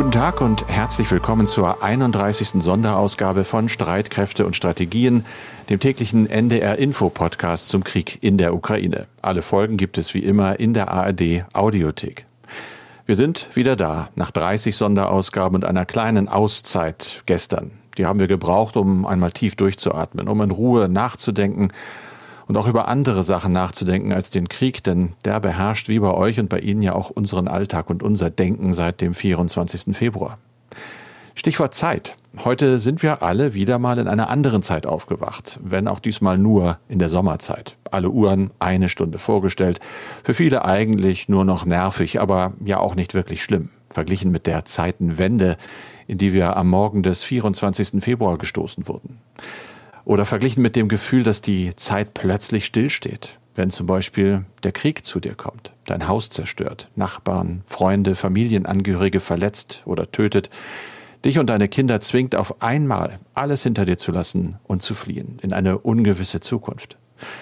Guten Tag und herzlich willkommen zur 31. Sonderausgabe von Streitkräfte und Strategien, dem täglichen NDR Info Podcast zum Krieg in der Ukraine. Alle Folgen gibt es wie immer in der ARD Audiothek. Wir sind wieder da, nach 30 Sonderausgaben und einer kleinen Auszeit gestern. Die haben wir gebraucht, um einmal tief durchzuatmen, um in Ruhe nachzudenken und auch über andere Sachen nachzudenken als den Krieg, denn der beherrscht wie bei euch und bei Ihnen ja auch unseren Alltag und unser Denken seit dem 24. Februar. Stichwort Zeit. Heute sind wir alle wieder mal in einer anderen Zeit aufgewacht, wenn auch diesmal nur in der Sommerzeit. Alle Uhren eine Stunde vorgestellt. Für viele eigentlich nur noch nervig, aber ja auch nicht wirklich schlimm. Verglichen mit der Zeitenwende, in die wir am Morgen des 24. Februar gestoßen wurden. Oder verglichen mit dem Gefühl, dass die Zeit plötzlich stillsteht, wenn zum Beispiel der Krieg zu dir kommt, dein Haus zerstört, Nachbarn, Freunde, Familienangehörige verletzt oder tötet, dich und deine Kinder zwingt auf einmal alles hinter dir zu lassen und zu fliehen in eine ungewisse Zukunft.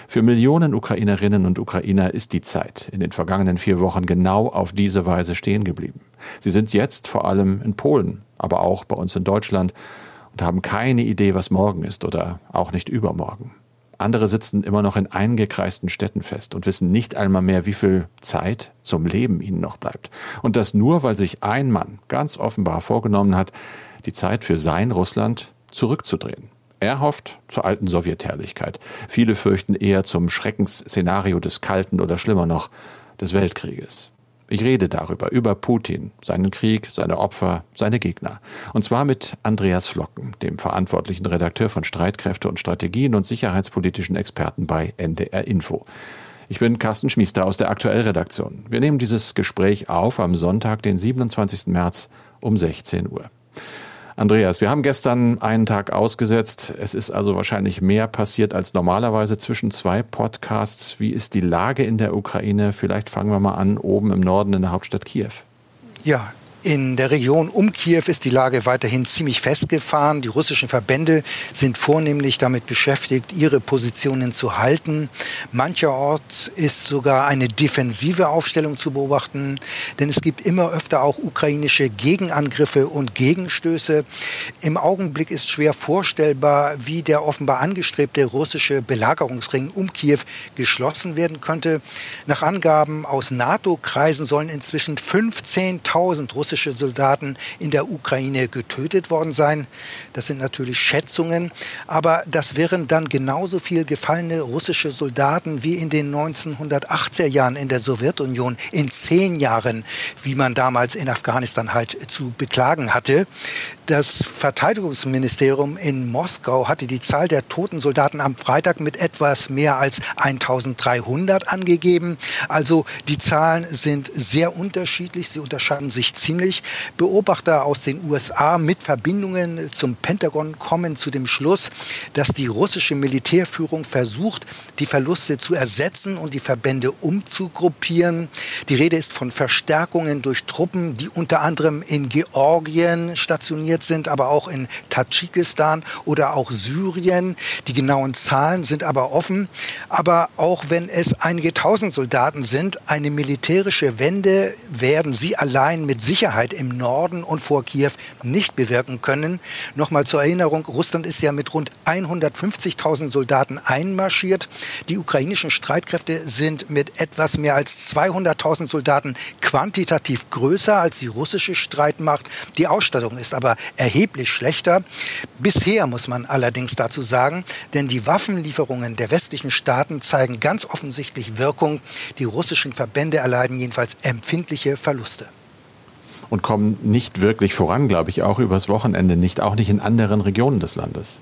Für Millionen Ukrainerinnen und Ukrainer ist die Zeit in den vergangenen vier Wochen genau auf diese Weise stehen geblieben. Sie sind jetzt vor allem in Polen, aber auch bei uns in Deutschland und haben keine Idee, was morgen ist oder auch nicht übermorgen. Andere sitzen immer noch in eingekreisten Städten fest und wissen nicht einmal mehr, wie viel Zeit zum Leben ihnen noch bleibt. Und das nur, weil sich ein Mann ganz offenbar vorgenommen hat, die Zeit für sein Russland zurückzudrehen. Er hofft zur alten Sowjetherrlichkeit. Viele fürchten eher zum Schreckensszenario des Kalten oder schlimmer noch des Weltkrieges. Ich rede darüber, über Putin, seinen Krieg, seine Opfer, seine Gegner. Und zwar mit Andreas Flocken, dem verantwortlichen Redakteur von Streitkräfte und Strategien und sicherheitspolitischen Experten bei NDR Info. Ich bin Carsten Schmiester aus der Aktuellredaktion. Wir nehmen dieses Gespräch auf am Sonntag, den 27. März um 16 Uhr. Andreas, wir haben gestern einen Tag ausgesetzt. Es ist also wahrscheinlich mehr passiert als normalerweise zwischen zwei Podcasts. Wie ist die Lage in der Ukraine? Vielleicht fangen wir mal an, oben im Norden in der Hauptstadt Kiew. Ja, in der Region um Kiew ist die Lage weiterhin ziemlich festgefahren. Die russischen Verbände sind vornehmlich damit beschäftigt, ihre Positionen zu halten. Mancherorts ist sogar eine defensive Aufstellung zu beobachten, denn es gibt immer öfter auch ukrainische Gegenangriffe und Gegenstöße. Im Augenblick ist schwer vorstellbar, wie der offenbar angestrebte russische Belagerungsring um Kiew geschlossen werden könnte. Nach Angaben aus NATO-Kreisen sollen inzwischen 15.000 Russen russische Soldaten in der Ukraine getötet worden sein. Das sind natürlich Schätzungen, aber das wären dann genauso viel gefallene russische Soldaten wie in den 1980er Jahren in der Sowjetunion in zehn Jahren, wie man damals in Afghanistan halt zu beklagen hatte. Das Verteidigungsministerium in Moskau hatte die Zahl der toten Soldaten am Freitag mit etwas mehr als 1300 angegeben. Also die Zahlen sind sehr unterschiedlich. Sie unterscheiden sich ziemlich ziemlich. Beobachter aus den USA mit Verbindungen zum Pentagon kommen zu dem Schluss, dass die russische Militärführung versucht, die Verluste zu ersetzen und die Verbände umzugruppieren. Die Rede ist von Verstärkungen durch Truppen, die unter anderem in Georgien stationiert sind, aber auch in Tadschikistan oder auch Syrien. Die genauen Zahlen sind aber offen. Aber auch wenn es einige tausend Soldaten sind, eine militärische Wende werden sie allein mit Sicherheit Sicherheit im Norden und vor Kiew nicht bewirken können. Nochmal zur Erinnerung, Russland ist ja mit rund 150.000 Soldaten einmarschiert. Die ukrainischen Streitkräfte sind mit etwas mehr als 200.000 Soldaten quantitativ größer als die russische Streitmacht. Die Ausstattung ist aber erheblich schlechter. Bisher muss man allerdings dazu sagen, denn die Waffenlieferungen der westlichen Staaten zeigen ganz offensichtlich Wirkung. Die russischen Verbände erleiden jedenfalls empfindliche Verluste und kommen nicht wirklich voran, glaube ich, auch übers Wochenende nicht, auch nicht in anderen Regionen des Landes.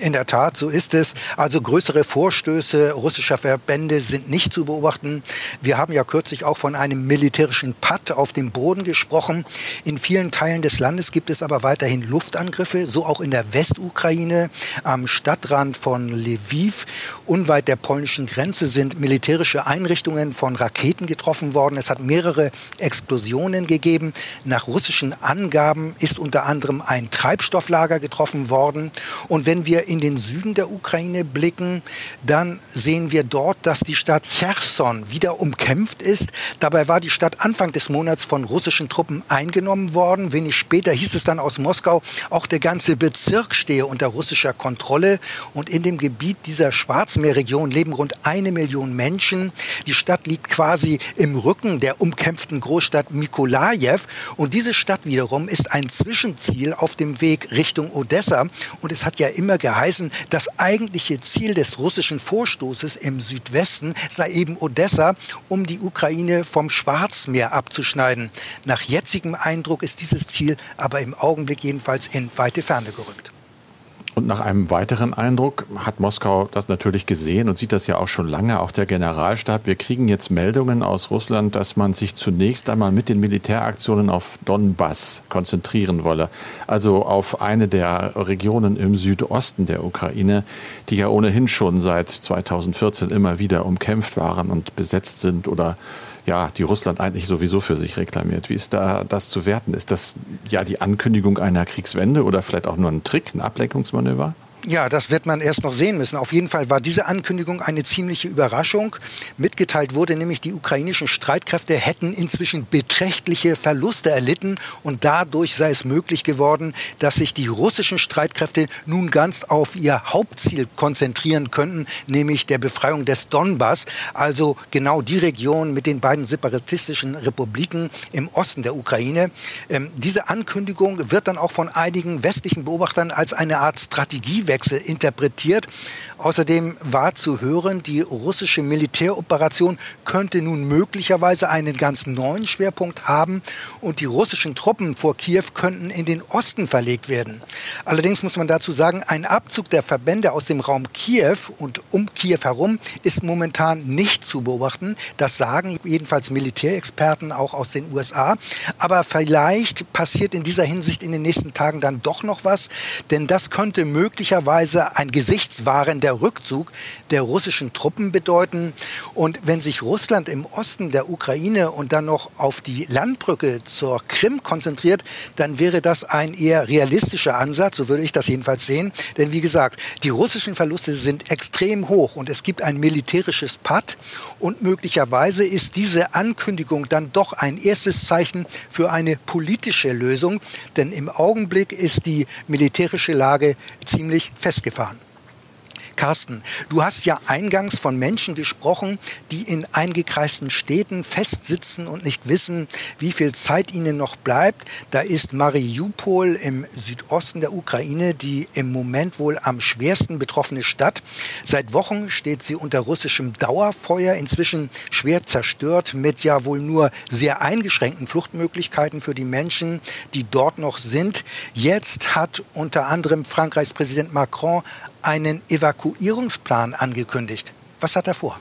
In der Tat, so ist es. Also größere Vorstöße russischer Verbände sind nicht zu beobachten. Wir haben ja kürzlich auch von einem militärischen Patt auf dem Boden gesprochen. In vielen Teilen des Landes gibt es aber weiterhin Luftangriffe, so auch in der Westukraine, am Stadtrand von Lviv. Unweit der polnischen Grenze sind militärische Einrichtungen von Raketen getroffen worden. Es hat mehrere Explosionen gegeben. Nach russischen Angaben ist unter anderem ein Treibstofflager getroffen worden. Und wenn wir in den Süden der Ukraine blicken, dann sehen wir dort, dass die Stadt Cherson wieder umkämpft ist. Dabei war die Stadt Anfang des Monats von russischen Truppen eingenommen worden. Wenig später hieß es dann aus Moskau, auch der ganze Bezirk stehe unter russischer Kontrolle. Und in dem Gebiet dieser Schwarzmeerregion leben rund eine Million Menschen. Die Stadt liegt quasi im Rücken der umkämpften Großstadt Mikolajew. Und diese Stadt wiederum ist ein Zwischenziel auf dem Weg Richtung Odessa. Und es hat ja immer geheißen, das eigentliche Ziel des russischen Vorstoßes im Südwesten sei eben Odessa, um die Ukraine vom Schwarzmeer abzuschneiden. Nach jetzigem Eindruck ist dieses Ziel aber im Augenblick jedenfalls in weite Ferne gerückt. Und nach einem weiteren Eindruck hat Moskau das natürlich gesehen und sieht das ja auch schon lange, auch der Generalstab. Wir kriegen jetzt Meldungen aus Russland, dass man sich zunächst einmal mit den Militäraktionen auf Donbass konzentrieren wolle. Also auf eine der Regionen im Südosten der Ukraine, die ja ohnehin schon seit 2014 immer wieder umkämpft waren und besetzt sind oder ja, die Russland eigentlich sowieso für sich reklamiert. Wie ist da das zu werten? Ist das ja die Ankündigung einer Kriegswende oder vielleicht auch nur ein Trick, ein Ablenkungsmanöver? Ja, das wird man erst noch sehen müssen. Auf jeden Fall war diese Ankündigung eine ziemliche Überraschung. Mitgeteilt wurde nämlich, die ukrainischen Streitkräfte hätten inzwischen beträchtliche Verluste erlitten und dadurch sei es möglich geworden, dass sich die russischen Streitkräfte nun ganz auf ihr Hauptziel konzentrieren könnten, nämlich der Befreiung des Donbass, also genau die Region mit den beiden separatistischen Republiken im Osten der Ukraine. Ähm, diese Ankündigung wird dann auch von einigen westlichen Beobachtern als eine Art Strategie Strategiewechsel interpretiert. Außerdem war zu hören, die russische Militäroperation könnte nun möglicherweise einen ganz neuen Schwerpunkt haben und die russischen Truppen vor Kiew könnten in den Osten verlegt werden. Allerdings muss man dazu sagen, ein Abzug der Verbände aus dem Raum Kiew und um Kiew herum ist momentan nicht zu beobachten. Das sagen jedenfalls Militärexperten auch aus den USA. Aber vielleicht passiert in dieser Hinsicht in den nächsten Tagen dann doch noch was, denn das könnte möglicherweise möglicherweise ein gesichtswahrender Rückzug der russischen Truppen bedeuten. Und wenn sich Russland im Osten der Ukraine und dann noch auf die Landbrücke zur Krim konzentriert, dann wäre das ein eher realistischer Ansatz, so würde ich das jedenfalls sehen. Denn wie gesagt, die russischen Verluste sind extrem hoch und es gibt ein militärisches Patt und möglicherweise ist diese Ankündigung dann doch ein erstes Zeichen für eine politische Lösung, denn im Augenblick ist die militärische Lage ziemlich festgefahren. Carsten, du hast ja eingangs von Menschen gesprochen, die in eingekreisten Städten festsitzen und nicht wissen, wie viel Zeit ihnen noch bleibt. Da ist Mariupol im Südosten der Ukraine die im Moment wohl am schwersten betroffene Stadt. Seit Wochen steht sie unter russischem Dauerfeuer, inzwischen schwer zerstört mit ja wohl nur sehr eingeschränkten Fluchtmöglichkeiten für die Menschen, die dort noch sind. Jetzt hat unter anderem Frankreichs Präsident Macron einen Evakuierungsplan angekündigt. Was hat er vor?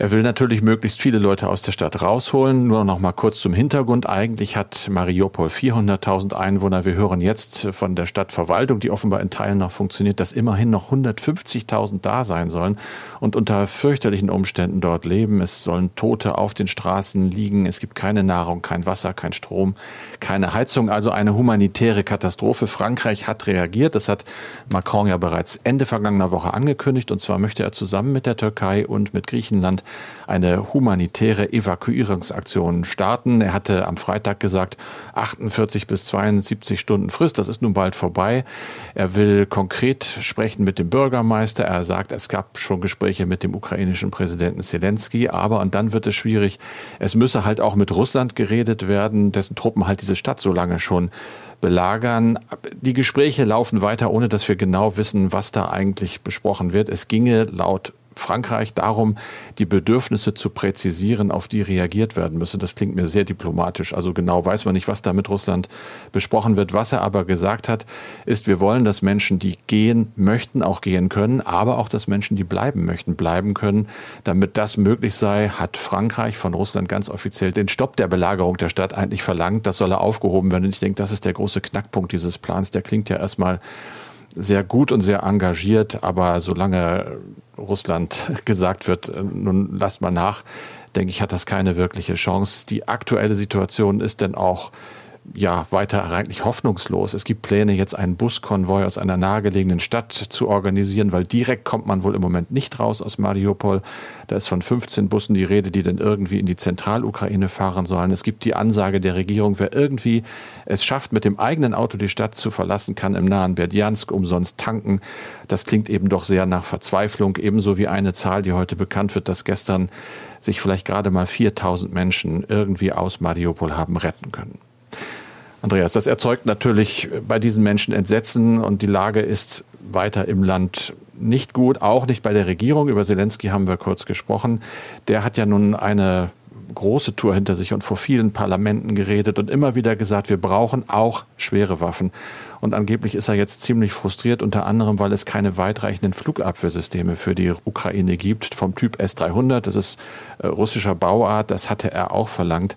Er will natürlich möglichst viele Leute aus der Stadt rausholen. Nur noch mal kurz zum Hintergrund. Eigentlich hat Mariupol 400.000 Einwohner. Wir hören jetzt von der Stadtverwaltung, die offenbar in Teilen noch funktioniert, dass immerhin noch 150.000 da sein sollen und unter fürchterlichen Umständen dort leben. Es sollen Tote auf den Straßen liegen. Es gibt keine Nahrung, kein Wasser, kein Strom, keine Heizung. Also eine humanitäre Katastrophe. Frankreich hat reagiert. Das hat Macron ja bereits Ende vergangener Woche angekündigt. Und zwar möchte er zusammen mit der Türkei und mit Griechenland eine humanitäre Evakuierungsaktion starten. Er hatte am Freitag gesagt, 48 bis 72 Stunden Frist, das ist nun bald vorbei. Er will konkret sprechen mit dem Bürgermeister. Er sagt, es gab schon Gespräche mit dem ukrainischen Präsidenten Zelensky, aber und dann wird es schwierig. Es müsse halt auch mit Russland geredet werden, dessen Truppen halt diese Stadt so lange schon belagern. Die Gespräche laufen weiter, ohne dass wir genau wissen, was da eigentlich besprochen wird. Es ginge laut Frankreich darum, die Bedürfnisse zu präzisieren, auf die reagiert werden müsse. Das klingt mir sehr diplomatisch. Also genau weiß man nicht, was da mit Russland besprochen wird. Was er aber gesagt hat, ist, wir wollen, dass Menschen, die gehen möchten, auch gehen können, aber auch, dass Menschen, die bleiben möchten, bleiben können. Damit das möglich sei, hat Frankreich von Russland ganz offiziell den Stopp der Belagerung der Stadt eigentlich verlangt. Das soll er aufgehoben werden. Und ich denke, das ist der große Knackpunkt dieses Plans. Der klingt ja erstmal sehr gut und sehr engagiert, aber solange Russland gesagt wird, äh, nun lasst mal nach, denke ich, hat das keine wirkliche Chance. Die aktuelle Situation ist denn auch ja weiter eigentlich hoffnungslos. Es gibt Pläne, jetzt einen Buskonvoi aus einer nahegelegenen Stadt zu organisieren, weil direkt kommt man wohl im Moment nicht raus aus Mariupol. Da ist von 15 Bussen die Rede, die dann irgendwie in die Zentralukraine fahren sollen. Es gibt die Ansage der Regierung, wer irgendwie es schafft, mit dem eigenen Auto die Stadt zu verlassen, kann im nahen Berdjansk umsonst tanken. Das klingt eben doch sehr nach Verzweiflung, ebenso wie eine Zahl, die heute bekannt wird, dass gestern sich vielleicht gerade mal 4000 Menschen irgendwie aus Mariupol haben retten können. Andreas, das erzeugt natürlich bei diesen Menschen Entsetzen und die Lage ist weiter im Land nicht gut, auch nicht bei der Regierung. Über Zelensky haben wir kurz gesprochen. Der hat ja nun eine große Tour hinter sich und vor vielen Parlamenten geredet und immer wieder gesagt, wir brauchen auch schwere Waffen. Und angeblich ist er jetzt ziemlich frustriert, unter anderem, weil es keine weitreichenden Flugabwehrsysteme für die Ukraine gibt vom Typ S-300. Das ist äh, russischer Bauart, das hatte er auch verlangt.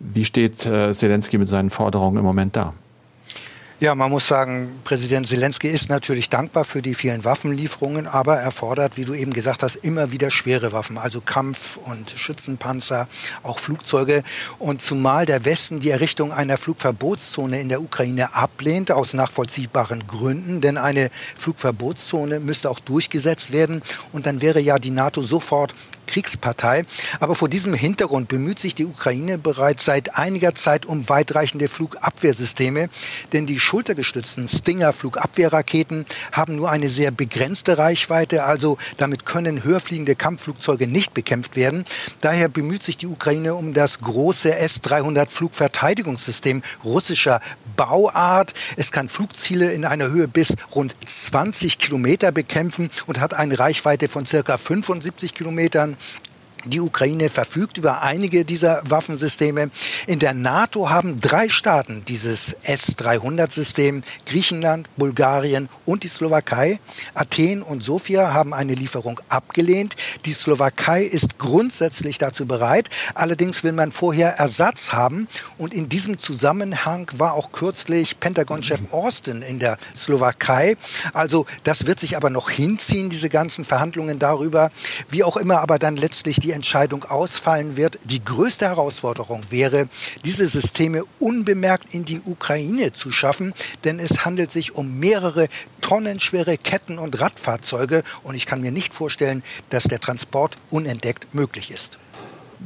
Wie steht äh, Zelensky mit seinen Forderungen im Moment da? Ja, man muss sagen, Präsident Zelensky ist natürlich dankbar für die vielen Waffenlieferungen, aber er fordert, wie du eben gesagt hast, immer wieder schwere Waffen, also Kampf- und Schützenpanzer, auch Flugzeuge. Und zumal der Westen die Errichtung einer Flugverbotszone in der Ukraine ablehnt, aus nachvollziehbaren Gründen, denn eine Flugverbotszone müsste auch durchgesetzt werden und dann wäre ja die NATO sofort Kriegspartei. Aber vor diesem Hintergrund bemüht sich die Ukraine bereits seit einiger Zeit um weitreichende Flugabwehrsysteme, denn die schultergestützten Stinger-Flugabwehrraketen haben nur eine sehr begrenzte Reichweite, also damit können höherfliegende Kampfflugzeuge nicht bekämpft werden. Daher bemüht sich die Ukraine um das große S-300 Flugverteidigungssystem russischer Bauart. Es kann Flugziele in einer Höhe bis rund 20 Kilometer bekämpfen und hat eine Reichweite von circa 75 Kilometern. Die Ukraine verfügt über einige dieser Waffensysteme. In der NATO haben drei Staaten dieses S-300-System, Griechenland, Bulgarien und die Slowakei. Athen und Sofia haben eine Lieferung abgelehnt. Die Slowakei ist grundsätzlich dazu bereit. Allerdings will man vorher Ersatz haben. Und in diesem Zusammenhang war auch kürzlich Pentagon-Chef Austin in der Slowakei. Also das wird sich aber noch hinziehen, diese ganzen Verhandlungen darüber. Wie auch immer aber dann letztlich die die Entscheidung ausfallen wird. Die größte Herausforderung wäre, diese Systeme unbemerkt in die Ukraine zu schaffen, denn es handelt sich um mehrere tonnenschwere Ketten- und Radfahrzeuge und ich kann mir nicht vorstellen, dass der Transport unentdeckt möglich ist.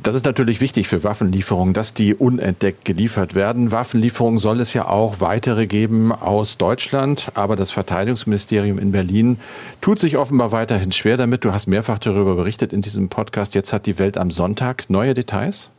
Das ist natürlich wichtig für Waffenlieferungen, dass die unentdeckt geliefert werden. Waffenlieferungen soll es ja auch weitere geben aus Deutschland, aber das Verteidigungsministerium in Berlin tut sich offenbar weiterhin schwer damit. Du hast mehrfach darüber berichtet in diesem Podcast. Jetzt hat die Welt am Sonntag neue Details.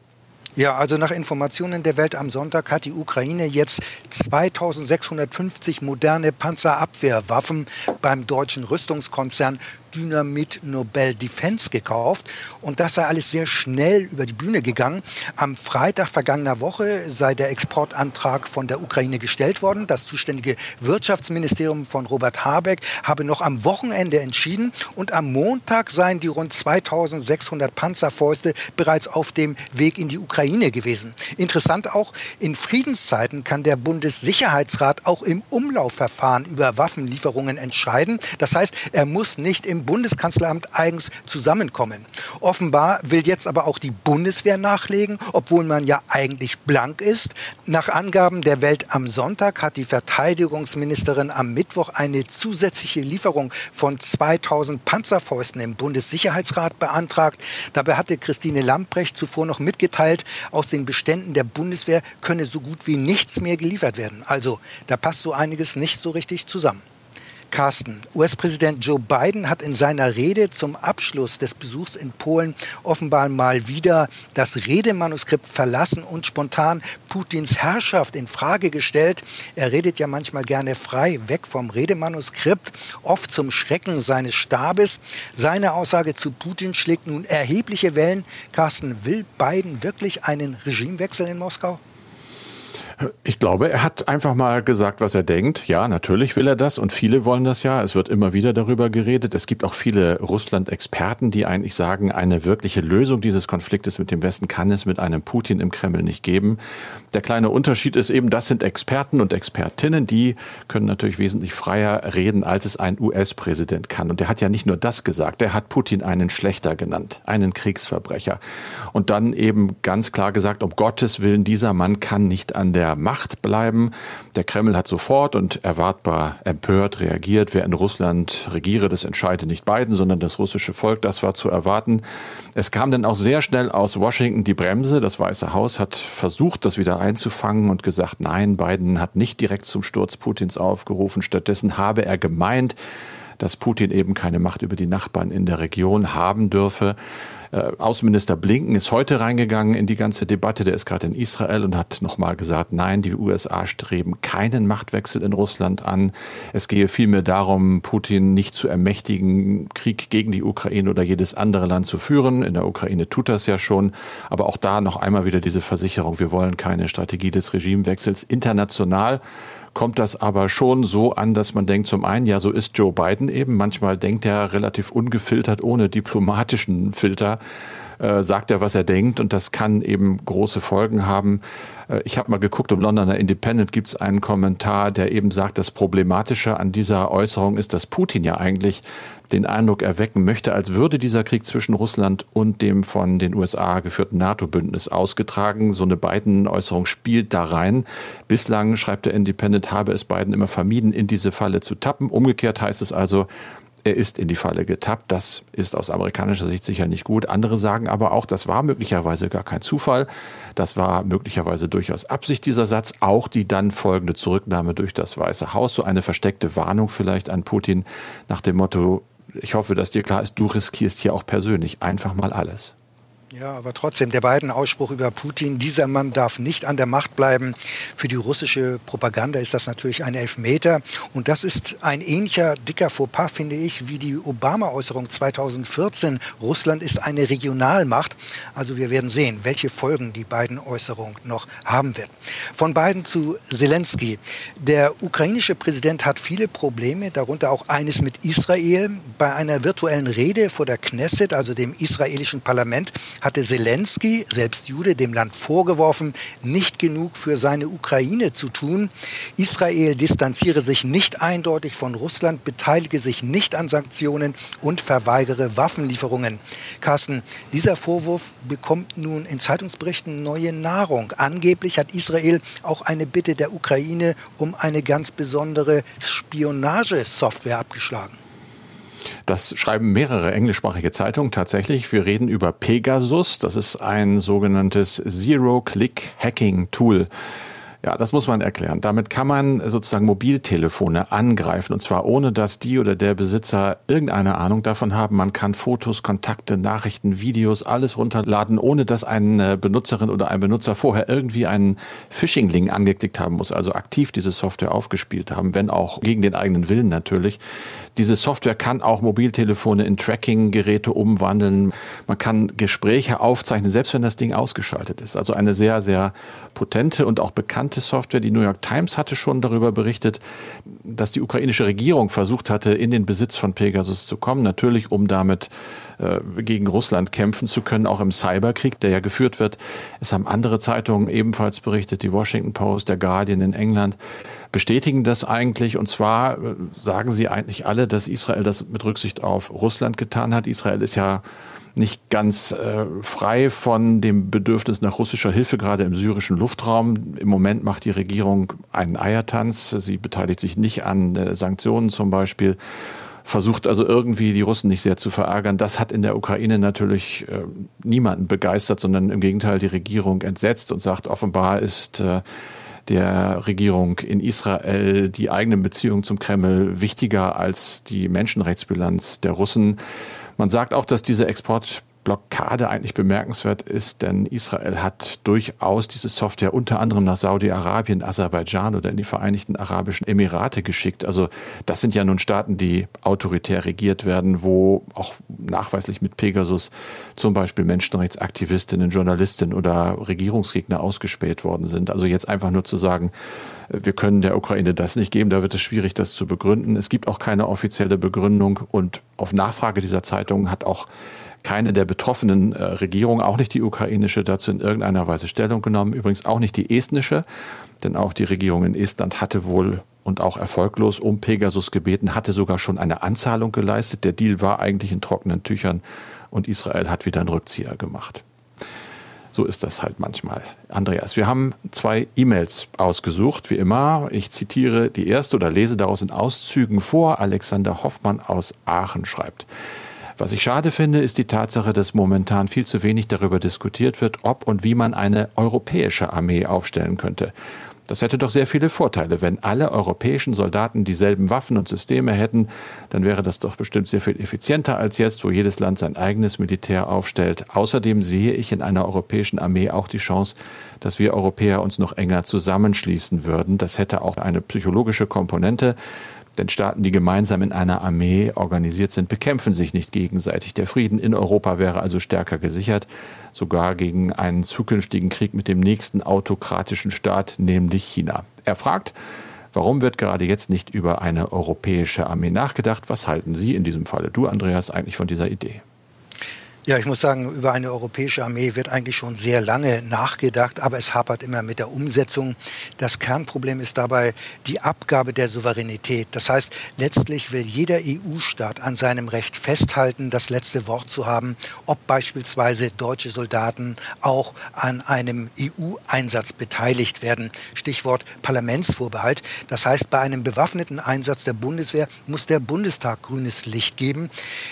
Ja, also nach Informationen der Welt am Sonntag hat die Ukraine jetzt 2650 moderne Panzerabwehrwaffen beim deutschen Rüstungskonzern Dynamit Nobel Defense gekauft. Und das sei alles sehr schnell über die Bühne gegangen. Am Freitag vergangener Woche sei der Exportantrag von der Ukraine gestellt worden. Das zuständige Wirtschaftsministerium von Robert Habeck habe noch am Wochenende entschieden. Und am Montag seien die rund 2600 Panzerfäuste bereits auf dem Weg in die Ukraine gewesen. Interessant auch, in Friedenszeiten kann der Bundessicherheitsrat auch im Umlaufverfahren über Waffenlieferungen entscheiden. Das heißt, er muss nicht im Bundeskanzleramt eigens zusammenkommen. Offenbar will jetzt aber auch die Bundeswehr nachlegen, obwohl man ja eigentlich blank ist. Nach Angaben der Welt am Sonntag hat die Verteidigungsministerin am Mittwoch eine zusätzliche Lieferung von 2000 Panzerfäusten im Bundessicherheitsrat beantragt. Dabei hatte Christine Lamprecht zuvor noch mitgeteilt, aus den Beständen der Bundeswehr könne so gut wie nichts mehr geliefert werden. Also da passt so einiges nicht so richtig zusammen. Carsten, US-Präsident Joe Biden hat in seiner Rede zum Abschluss des Besuchs in Polen offenbar mal wieder das Redemanuskript verlassen und spontan Putins Herrschaft in Frage gestellt. Er redet ja manchmal gerne frei weg vom Redemanuskript, oft zum Schrecken seines Stabes. Seine Aussage zu Putin schlägt nun erhebliche Wellen. Carsten, will Biden wirklich einen Regimewechsel in Moskau? Ich glaube, er hat einfach mal gesagt, was er denkt. Ja, natürlich will er das und viele wollen das ja. Es wird immer wieder darüber geredet. Es gibt auch viele Russland-Experten, die eigentlich sagen, eine wirkliche Lösung dieses Konfliktes mit dem Westen kann es mit einem Putin im Kreml nicht geben. Der kleine Unterschied ist eben, das sind Experten und Expertinnen, die können natürlich wesentlich freier reden, als es ein US-Präsident kann. Und er hat ja nicht nur das gesagt, er hat Putin einen Schlechter genannt, einen Kriegsverbrecher. Und dann eben ganz klar gesagt, um Gottes Willen, dieser Mann kann nicht an der der Macht bleiben. Der Kreml hat sofort und erwartbar empört reagiert. Wer in Russland regiere, das entscheide nicht Biden, sondern das russische Volk. Das war zu erwarten. Es kam dann auch sehr schnell aus Washington die Bremse. Das Weiße Haus hat versucht, das wieder einzufangen und gesagt, nein, Biden hat nicht direkt zum Sturz Putins aufgerufen. Stattdessen habe er gemeint, dass Putin eben keine Macht über die Nachbarn in der Region haben dürfe. Äh, Außenminister Blinken ist heute reingegangen in die ganze Debatte. Der ist gerade in Israel und hat nochmal gesagt, nein, die USA streben keinen Machtwechsel in Russland an. Es gehe vielmehr darum, Putin nicht zu ermächtigen, Krieg gegen die Ukraine oder jedes andere Land zu führen. In der Ukraine tut das ja schon. Aber auch da noch einmal wieder diese Versicherung, wir wollen keine Strategie des Regimewechsels international kommt das aber schon so an, dass man denkt, zum einen, ja, so ist Joe Biden eben. Manchmal denkt er relativ ungefiltert, ohne diplomatischen Filter äh, sagt er, was er denkt und das kann eben große Folgen haben. Äh, ich habe mal geguckt, im Londoner Independent gibt es einen Kommentar, der eben sagt, das Problematische an dieser Äußerung ist, dass Putin ja eigentlich den Eindruck erwecken möchte, als würde dieser Krieg zwischen Russland und dem von den USA geführten NATO-Bündnis ausgetragen. So eine Biden-Äußerung spielt da rein. Bislang, schreibt der Independent, habe es Biden immer vermieden, in diese Falle zu tappen. Umgekehrt heißt es also, er ist in die Falle getappt. Das ist aus amerikanischer Sicht sicher nicht gut. Andere sagen aber auch, das war möglicherweise gar kein Zufall. Das war möglicherweise durchaus Absicht dieser Satz. Auch die dann folgende Zurücknahme durch das Weiße Haus. So eine versteckte Warnung vielleicht an Putin nach dem Motto, ich hoffe, dass dir klar ist, du riskierst hier auch persönlich einfach mal alles. Ja, aber trotzdem, der beiden Ausspruch über Putin, dieser Mann darf nicht an der Macht bleiben. Für die russische Propaganda ist das natürlich ein Elfmeter. Und das ist ein ähnlicher dicker Fauxpas, finde ich, wie die Obama-Äußerung 2014. Russland ist eine Regionalmacht. Also wir werden sehen, welche Folgen die beiden Äußerungen noch haben wird. Von beiden zu Zelensky. Der ukrainische Präsident hat viele Probleme, darunter auch eines mit Israel. Bei einer virtuellen Rede vor der Knesset, also dem israelischen Parlament, hatte Zelensky, selbst Jude, dem Land vorgeworfen, nicht genug für seine Ukraine zu tun. Israel distanziere sich nicht eindeutig von Russland, beteilige sich nicht an Sanktionen und verweigere Waffenlieferungen. Carsten, dieser Vorwurf bekommt nun in Zeitungsberichten neue Nahrung. Angeblich hat Israel auch eine Bitte der Ukraine um eine ganz besondere Spionagesoftware abgeschlagen. Das schreiben mehrere englischsprachige Zeitungen tatsächlich. Wir reden über Pegasus. Das ist ein sogenanntes Zero-Click-Hacking-Tool. Ja, das muss man erklären. Damit kann man sozusagen Mobiltelefone angreifen und zwar ohne, dass die oder der Besitzer irgendeine Ahnung davon haben. Man kann Fotos, Kontakte, Nachrichten, Videos, alles runterladen, ohne dass eine Benutzerin oder ein Benutzer vorher irgendwie einen Phishing-Link angeklickt haben muss, also aktiv diese Software aufgespielt haben, wenn auch gegen den eigenen Willen natürlich. Diese Software kann auch Mobiltelefone in Tracking-Geräte umwandeln. Man kann Gespräche aufzeichnen, selbst wenn das Ding ausgeschaltet ist. Also eine sehr, sehr potente und auch bekannte Software. Die New York Times hatte schon darüber berichtet, dass die ukrainische Regierung versucht hatte, in den Besitz von Pegasus zu kommen. Natürlich, um damit äh, gegen Russland kämpfen zu können, auch im Cyberkrieg, der ja geführt wird. Es haben andere Zeitungen ebenfalls berichtet, die Washington Post, der Guardian in England, bestätigen das eigentlich. Und zwar äh, sagen sie eigentlich alle, dass Israel das mit Rücksicht auf Russland getan hat. Israel ist ja nicht ganz äh, frei von dem Bedürfnis nach russischer Hilfe, gerade im syrischen Luftraum. Im Moment macht die Regierung einen Eiertanz. Sie beteiligt sich nicht an äh, Sanktionen zum Beispiel versucht also irgendwie die Russen nicht sehr zu verärgern. Das hat in der Ukraine natürlich äh, niemanden begeistert, sondern im Gegenteil die Regierung entsetzt und sagt, offenbar ist äh, der Regierung in Israel die eigene Beziehung zum Kreml wichtiger als die Menschenrechtsbilanz der Russen. Man sagt auch, dass diese Export Blockade eigentlich bemerkenswert ist, denn Israel hat durchaus diese Software unter anderem nach Saudi-Arabien, Aserbaidschan oder in die Vereinigten Arabischen Emirate geschickt. Also das sind ja nun Staaten, die autoritär regiert werden, wo auch nachweislich mit Pegasus zum Beispiel Menschenrechtsaktivistinnen, Journalistinnen oder Regierungsgegner ausgespäht worden sind. Also jetzt einfach nur zu sagen, wir können der Ukraine das nicht geben, da wird es schwierig, das zu begründen. Es gibt auch keine offizielle Begründung und auf Nachfrage dieser Zeitung hat auch keine der betroffenen äh, Regierungen, auch nicht die ukrainische, dazu in irgendeiner Weise Stellung genommen. Übrigens auch nicht die estnische, denn auch die Regierung in Estland hatte wohl und auch erfolglos um Pegasus gebeten, hatte sogar schon eine Anzahlung geleistet. Der Deal war eigentlich in trockenen Tüchern und Israel hat wieder einen Rückzieher gemacht. So ist das halt manchmal. Andreas, wir haben zwei E-Mails ausgesucht, wie immer. Ich zitiere die erste oder lese daraus in Auszügen vor. Alexander Hoffmann aus Aachen schreibt. Was ich schade finde, ist die Tatsache, dass momentan viel zu wenig darüber diskutiert wird, ob und wie man eine europäische Armee aufstellen könnte. Das hätte doch sehr viele Vorteile. Wenn alle europäischen Soldaten dieselben Waffen und Systeme hätten, dann wäre das doch bestimmt sehr viel effizienter als jetzt, wo jedes Land sein eigenes Militär aufstellt. Außerdem sehe ich in einer europäischen Armee auch die Chance, dass wir Europäer uns noch enger zusammenschließen würden. Das hätte auch eine psychologische Komponente. Denn Staaten, die gemeinsam in einer Armee organisiert sind, bekämpfen sich nicht gegenseitig. Der Frieden in Europa wäre also stärker gesichert, sogar gegen einen zukünftigen Krieg mit dem nächsten autokratischen Staat, nämlich China. Er fragt, warum wird gerade jetzt nicht über eine europäische Armee nachgedacht? Was halten Sie in diesem Falle, du Andreas, eigentlich von dieser Idee? Ja, ich muss sagen, über eine europäische Armee wird eigentlich schon sehr lange nachgedacht, aber es hapert immer mit der Umsetzung. Das Kernproblem ist dabei die Abgabe der Souveränität. Das heißt, letztlich will jeder EU-Staat an seinem Recht festhalten, das letzte Wort zu haben, ob beispielsweise deutsche Soldaten auch an einem EU-Einsatz beteiligt werden. Stichwort Parlamentsvorbehalt. Das heißt, bei einem bewaffneten Einsatz der Bundeswehr muss der Bundestag grünes Licht geben.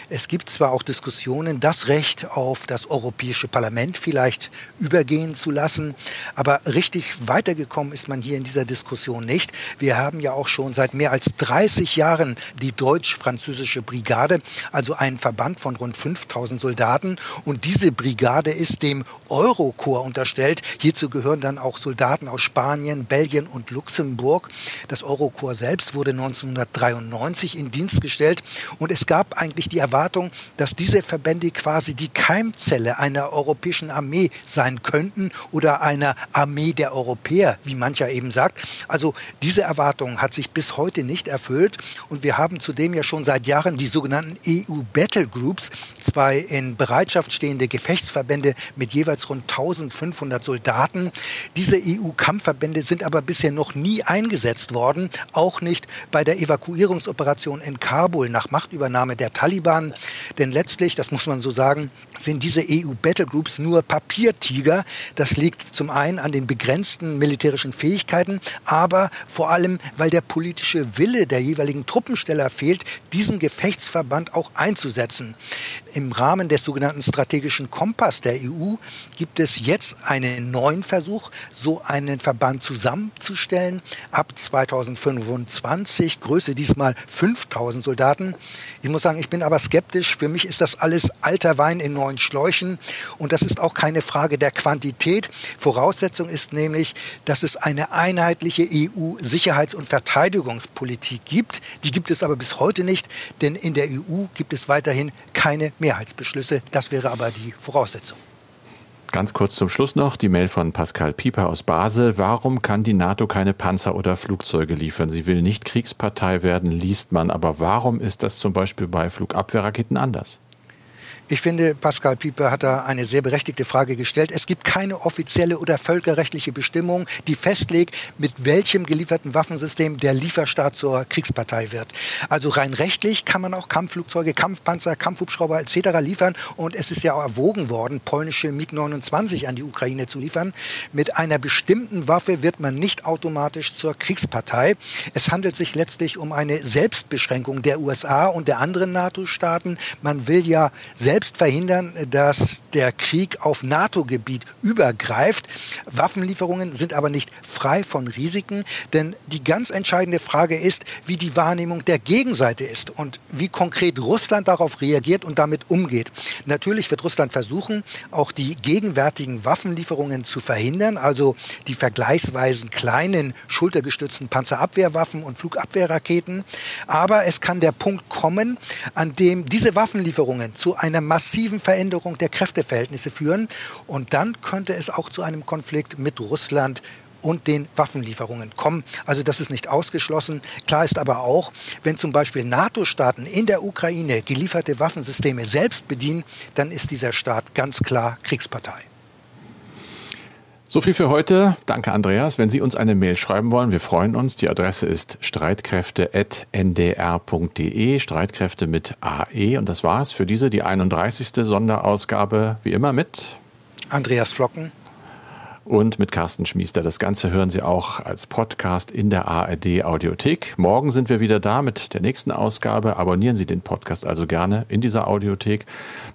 Es gibt zwar auch Diskussionen, das Recht Recht auf das Europäische Parlament vielleicht übergehen zu lassen. Aber richtig weitergekommen ist man hier in dieser Diskussion nicht. Wir haben ja auch schon seit mehr als 30 Jahren die deutsch-französische Brigade, also einen Verband von rund 5000 Soldaten. Und diese Brigade ist dem Eurokorps unterstellt. Hierzu gehören dann auch Soldaten aus Spanien, Belgien und Luxemburg. Das Eurokorps selbst wurde 1993 in Dienst gestellt. Und es gab eigentlich die Erwartung, dass diese Verbände quasi quasi die Keimzelle einer europäischen Armee sein könnten oder einer Armee der Europäer, wie mancher eben sagt. Also diese Erwartung hat sich bis heute nicht erfüllt und wir haben zudem ja schon seit Jahren die sogenannten EU Battle Groups, zwei in Bereitschaft stehende Gefechtsverbände mit jeweils rund 1500 Soldaten. Diese EU-Kampfverbände sind aber bisher noch nie eingesetzt worden, auch nicht bei der Evakuierungsoperation in Kabul nach Machtübernahme der Taliban. Denn letztlich, das muss man so sagen, sagen, sind diese EU-Battlegroups nur Papiertiger. Das liegt zum einen an den begrenzten militärischen Fähigkeiten, aber vor allem, weil der politische Wille der jeweiligen Truppensteller fehlt, diesen Gefechtsverband auch einzusetzen. Im Rahmen des sogenannten strategischen Kompass der EU gibt es jetzt einen neuen Versuch, so einen Verband zusammenzustellen. Ab 2025, Größe diesmal 5000 Soldaten. Ich muss sagen, ich bin aber skeptisch. Für mich ist das alles alter Wein in neuen Schläuchen. Und das ist auch keine Frage der Quantität. Voraussetzung ist nämlich, dass es eine einheitliche EU-Sicherheits- und Verteidigungspolitik gibt. Die gibt es aber bis heute nicht, denn in der EU gibt es weiterhin keine Mehrheitsbeschlüsse. Das wäre aber die Voraussetzung. Ganz kurz zum Schluss noch die Mail von Pascal Pieper aus Basel. Warum kann die NATO keine Panzer oder Flugzeuge liefern? Sie will nicht Kriegspartei werden, liest man. Aber warum ist das zum Beispiel bei Flugabwehrraketen anders? Ich finde, Pascal Pieper hat da eine sehr berechtigte Frage gestellt. Es gibt keine offizielle oder völkerrechtliche Bestimmung, die festlegt, mit welchem gelieferten Waffensystem der Lieferstaat zur Kriegspartei wird. Also rein rechtlich kann man auch Kampfflugzeuge, Kampfpanzer, Kampfhubschrauber etc. liefern. Und es ist ja auch erwogen worden, polnische MiG-29 an die Ukraine zu liefern. Mit einer bestimmten Waffe wird man nicht automatisch zur Kriegspartei. Es handelt sich letztlich um eine Selbstbeschränkung der USA und der anderen NATO-Staaten. Man will ja selbst selbst verhindern, dass der Krieg auf NATO-Gebiet übergreift. Waffenlieferungen sind aber nicht frei von Risiken, denn die ganz entscheidende Frage ist, wie die Wahrnehmung der Gegenseite ist und wie konkret Russland darauf reagiert und damit umgeht. Natürlich wird Russland versuchen, auch die gegenwärtigen Waffenlieferungen zu verhindern, also die vergleichsweise kleinen schultergestützten Panzerabwehrwaffen und Flugabwehrraketen. Aber es kann der Punkt kommen, an dem diese Waffenlieferungen zu einer massiven Veränderung der Kräfteverhältnisse führen. Und dann könnte es auch zu einem Konflikt mit Russland und den Waffenlieferungen kommen. Also das ist nicht ausgeschlossen. Klar ist aber auch, wenn zum Beispiel NATO-Staaten in der Ukraine gelieferte Waffensysteme selbst bedienen, dann ist dieser Staat ganz klar Kriegspartei. So viel für heute. Danke, Andreas. Wenn Sie uns eine Mail schreiben wollen, wir freuen uns. Die Adresse ist streitkräfte.ndr.de, Streitkräfte mit AE. Und das war's für diese, die 31. Sonderausgabe, wie immer mit Andreas Flocken und mit Carsten Schmiester. Das Ganze hören Sie auch als Podcast in der ARD Audiothek. Morgen sind wir wieder da mit der nächsten Ausgabe. Abonnieren Sie den Podcast also gerne in dieser Audiothek.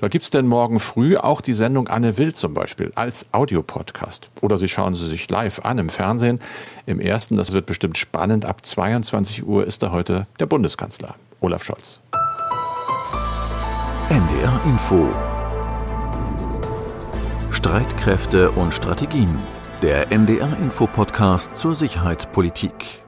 Da gibt es denn morgen früh auch die Sendung Anne Will zum Beispiel als Audiopodcast. Oder Sie schauen sie sich live an im Fernsehen. Im ersten, das wird bestimmt spannend, ab 22 Uhr ist da heute der Bundeskanzler Olaf Scholz. NDR Info Streitkräfte und Strategien. Der NDR Info Podcast zur Sicherheitspolitik.